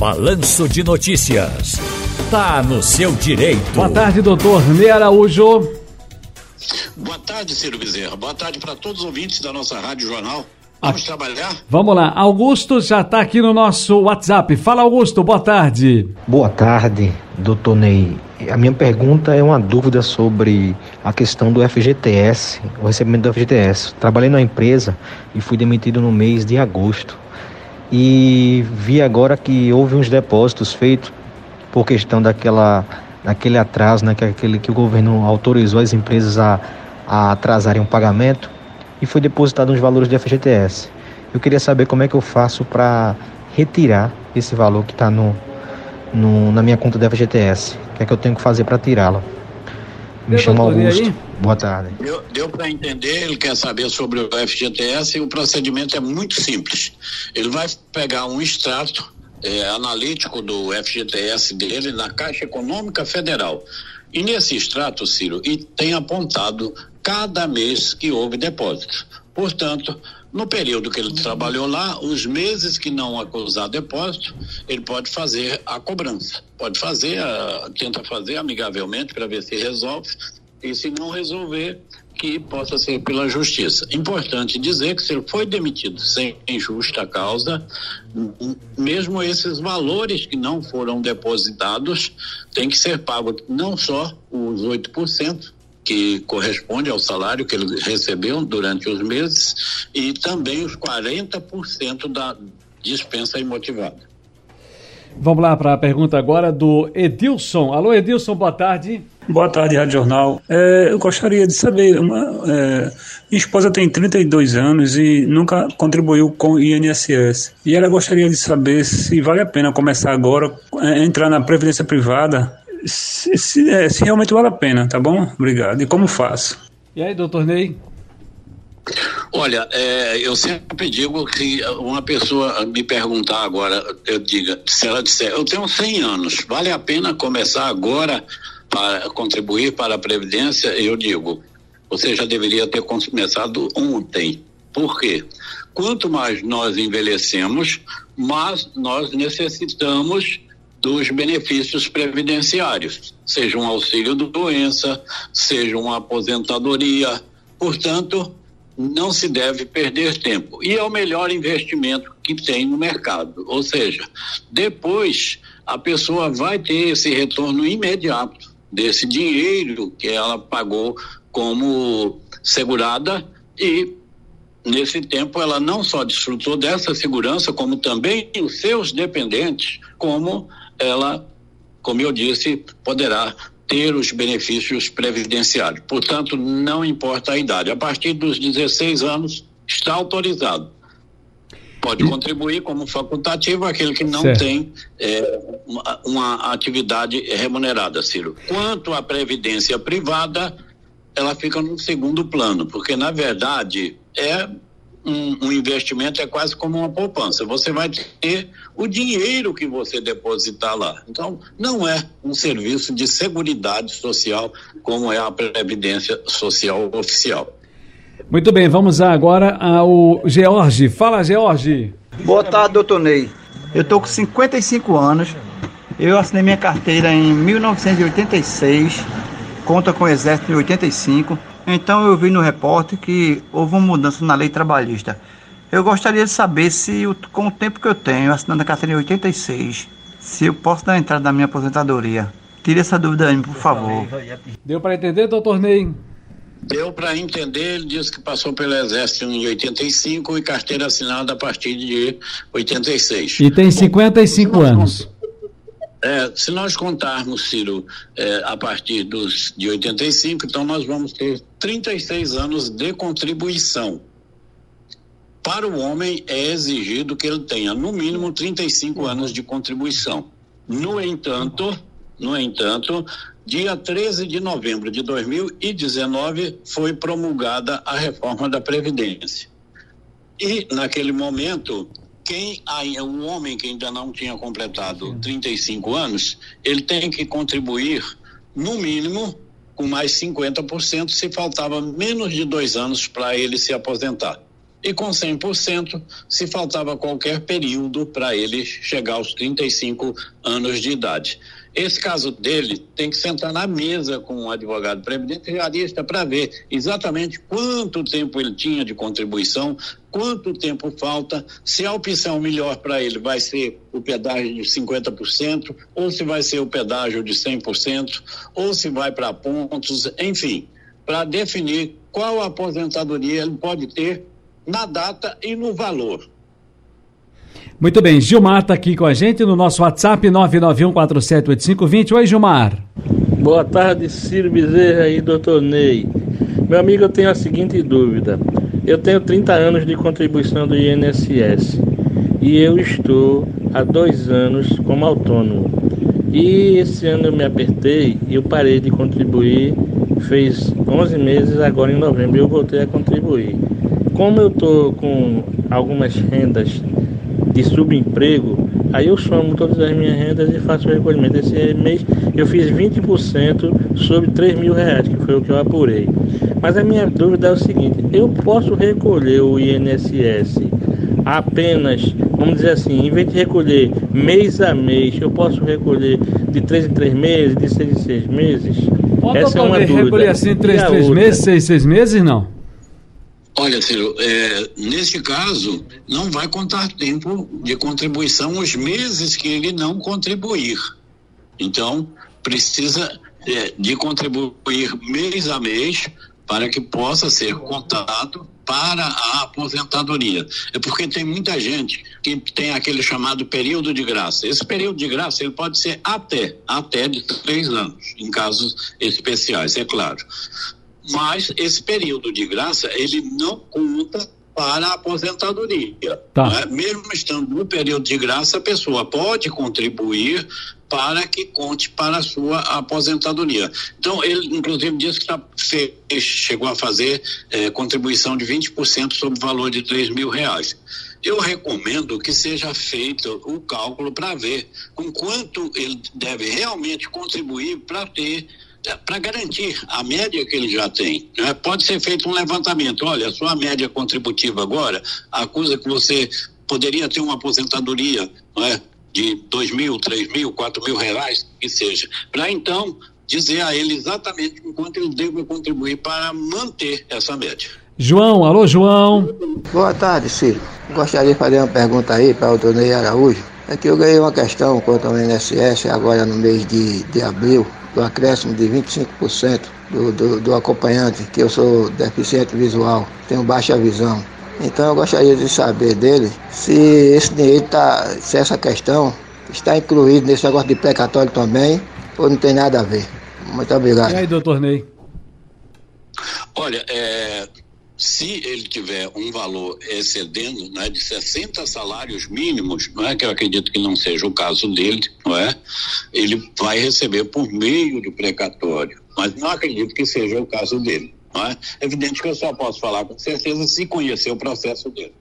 Balanço de Notícias. Tá no seu direito. Boa tarde, doutor Ney Araújo. Boa tarde, Ciro Bezerra. Boa tarde para todos os ouvintes da nossa Rádio Jornal. Vamos ah, trabalhar? Vamos lá. Augusto já está aqui no nosso WhatsApp. Fala, Augusto. Boa tarde. Boa tarde, doutor Ney. A minha pergunta é uma dúvida sobre a questão do FGTS, o recebimento do FGTS. Trabalhei na empresa e fui demitido no mês de agosto. E vi agora que houve uns depósitos feitos por questão daquela, daquele atraso, né, que, aquele que o governo autorizou as empresas a, a atrasarem o pagamento e foi depositado uns valores de FGTS. Eu queria saber como é que eu faço para retirar esse valor que está no, no, na minha conta do FGTS. O que é que eu tenho que fazer para tirá-lo? Me chamo Augusto. Boa tarde. Deu, deu para entender, ele quer saber sobre o FGTS e o procedimento é muito simples. Ele vai pegar um extrato é, analítico do FGTS dele na Caixa Econômica Federal. E nesse extrato, Ciro, e tem apontado cada mês que houve depósito. Portanto, no período que ele trabalhou lá, os meses que não acusar depósito, ele pode fazer a cobrança. Pode fazer, a, tenta fazer amigavelmente para ver se resolve. E se não resolver, que possa ser pela justiça. Importante dizer que se ele foi demitido sem justa causa, mesmo esses valores que não foram depositados, tem que ser pago não só os 8%, que corresponde ao salário que ele recebeu durante os meses e também os 40% da dispensa imotivada. Vamos lá para a pergunta agora do Edilson. Alô, Edilson, boa tarde. Boa tarde, Rádio Jornal. É, eu gostaria de saber, uma, é, minha esposa tem 32 anos e nunca contribuiu com o INSS. E ela gostaria de saber se vale a pena começar agora, é, entrar na previdência privada se, se, é, se realmente vale a pena, tá bom? Obrigado. E como faço? E aí, doutor Ney? Olha, é, eu sempre digo que uma pessoa me perguntar agora, eu diga, se ela disser, eu tenho 100 anos, vale a pena começar agora para contribuir para a Previdência? Eu digo, você já deveria ter começado ontem. Por quê? Quanto mais nós envelhecemos, mais nós necessitamos dos benefícios previdenciários, seja um auxílio de doença, seja uma aposentadoria. Portanto, não se deve perder tempo. E é o melhor investimento que tem no mercado. Ou seja, depois a pessoa vai ter esse retorno imediato desse dinheiro que ela pagou como segurada e nesse tempo ela não só desfrutou dessa segurança, como também os seus dependentes, como ela, como eu disse, poderá ter os benefícios previdenciários. Portanto, não importa a idade. A partir dos 16 anos, está autorizado. Pode contribuir como facultativo aquele que não certo. tem é, uma, uma atividade remunerada, Ciro. Quanto à previdência privada, ela fica no segundo plano, porque na verdade é um, um, investimento é quase como uma poupança. Você vai ter o dinheiro que você depositar lá. Então, não é um serviço de seguridade social como é a Previdência Social Oficial. Muito bem, vamos agora ao George. Fala, George. Boa tarde, doutor Ney. Eu estou com 55 anos. Eu assinei minha carteira em 1986, conta com o Exército em 85 então eu vi no repórter que houve uma mudança na lei trabalhista. Eu gostaria de saber se, com o tempo que eu tenho, assinando a carteira em 86, se eu posso dar entrada na minha aposentadoria. Tire essa dúvida aí, por favor. Deu para entender, doutor Ney? Deu para entender, ele disse que passou pelo Exército em 85 e carteira assinada a partir de 86. E tem 55 Bom, anos. É, se nós contarmos, Ciro, é, a partir dos, de 85, então nós vamos ter 36 anos de contribuição. Para o homem é exigido que ele tenha no mínimo 35 anos de contribuição. No entanto, no entanto, dia 13 de novembro de 2019 foi promulgada a reforma da previdência. E naquele momento quem o homem que ainda não tinha completado 35 anos, ele tem que contribuir no mínimo com mais 50% se faltava menos de dois anos para ele se aposentar. E com 100% se faltava qualquer período para ele chegar aos 35 anos de idade. Esse caso dele tem que sentar na mesa com um advogado previdenciarista para ver exatamente quanto tempo ele tinha de contribuição, quanto tempo falta, se a opção melhor para ele vai ser o pedágio de 50%, ou se vai ser o pedágio de 100%, ou se vai para pontos, enfim, para definir qual aposentadoria ele pode ter na data e no valor. Muito bem, Gilmar está aqui com a gente no nosso WhatsApp 991478520. Oi, Gilmar. Boa tarde, Ciro Bezerra e doutor Ney. Meu amigo, eu tenho a seguinte dúvida. Eu tenho 30 anos de contribuição do INSS e eu estou há dois anos como autônomo. E esse ano eu me apertei e eu parei de contribuir. Fez 11 meses, agora em novembro eu voltei a contribuir. Como eu estou com algumas rendas de subemprego, aí eu somo todas as minhas rendas e faço o recolhimento. Esse mês eu fiz 20% sobre 3 mil reais, que foi o que eu apurei. Mas a minha dúvida é o seguinte: eu posso recolher o INSS apenas, vamos dizer assim, em vez de recolher mês a mês, eu posso recolher de 3 em 3 meses, de 6 em 6 meses? Pode Essa é uma dúvida. recolher assim 3 em 3 meses, 6 em 6 meses, não? Olha, Ciro, é, nesse caso, não vai contar tempo de contribuição os meses que ele não contribuir. Então, precisa é, de contribuir mês a mês para que possa ser contado para a aposentadoria. É porque tem muita gente que tem aquele chamado período de graça. Esse período de graça ele pode ser até até de três anos, em casos especiais, é claro mas esse período de graça ele não conta para a aposentadoria. Tá. Né? Mesmo estando no período de graça, a pessoa pode contribuir para que conte para a sua aposentadoria. Então, ele, inclusive, disse que tá, fez, chegou a fazer eh, contribuição de 20% sobre o valor de 3 mil reais. Eu recomendo que seja feito o cálculo para ver com quanto ele deve realmente contribuir para ter para garantir a média que ele já tem. Né? Pode ser feito um levantamento. Olha, a sua média contributiva agora acusa que você poderia ter uma aposentadoria não é? de dois mil, três mil, quatro mil reais, que seja. Para então dizer a ele exatamente o quanto ele deve contribuir para manter essa média. João, alô João. Boa tarde, Ciro. Gostaria de fazer uma pergunta aí para o Tonei Araújo. É que eu ganhei uma questão quanto ao INSS agora no mês de, de abril do acréscimo de 25% do, do, do acompanhante, que eu sou deficiente visual, tenho baixa visão. Então eu gostaria de saber dele se esse dinheiro está, se essa questão está incluído nesse negócio de precatório também, ou não tem nada a ver. Muito obrigado. E aí, doutor Ney? Olha, é, se ele tiver um valor excedendo né, de 60 salários mínimos, não é que eu acredito que não seja o caso dele, não é? Ele vai receber por meio do precatório, mas não acredito que seja o caso dele, não é? Evidente que eu só posso falar com certeza se conhecer o processo dele.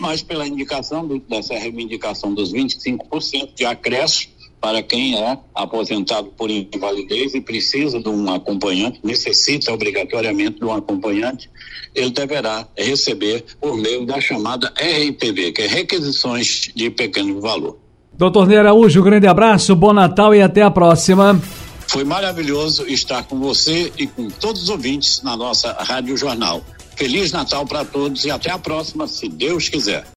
Mas pela indicação do, dessa reivindicação dos 25% de acréscimo para quem é aposentado por invalidez e precisa de um acompanhante, necessita obrigatoriamente de um acompanhante, ele deverá receber por meio da chamada RPV, que é Requisições de Pequeno Valor. Doutor Ney Araújo, um grande abraço, bom Natal e até a próxima. Foi maravilhoso estar com você e com todos os ouvintes na nossa Rádio Jornal. Feliz Natal para todos e até a próxima, se Deus quiser.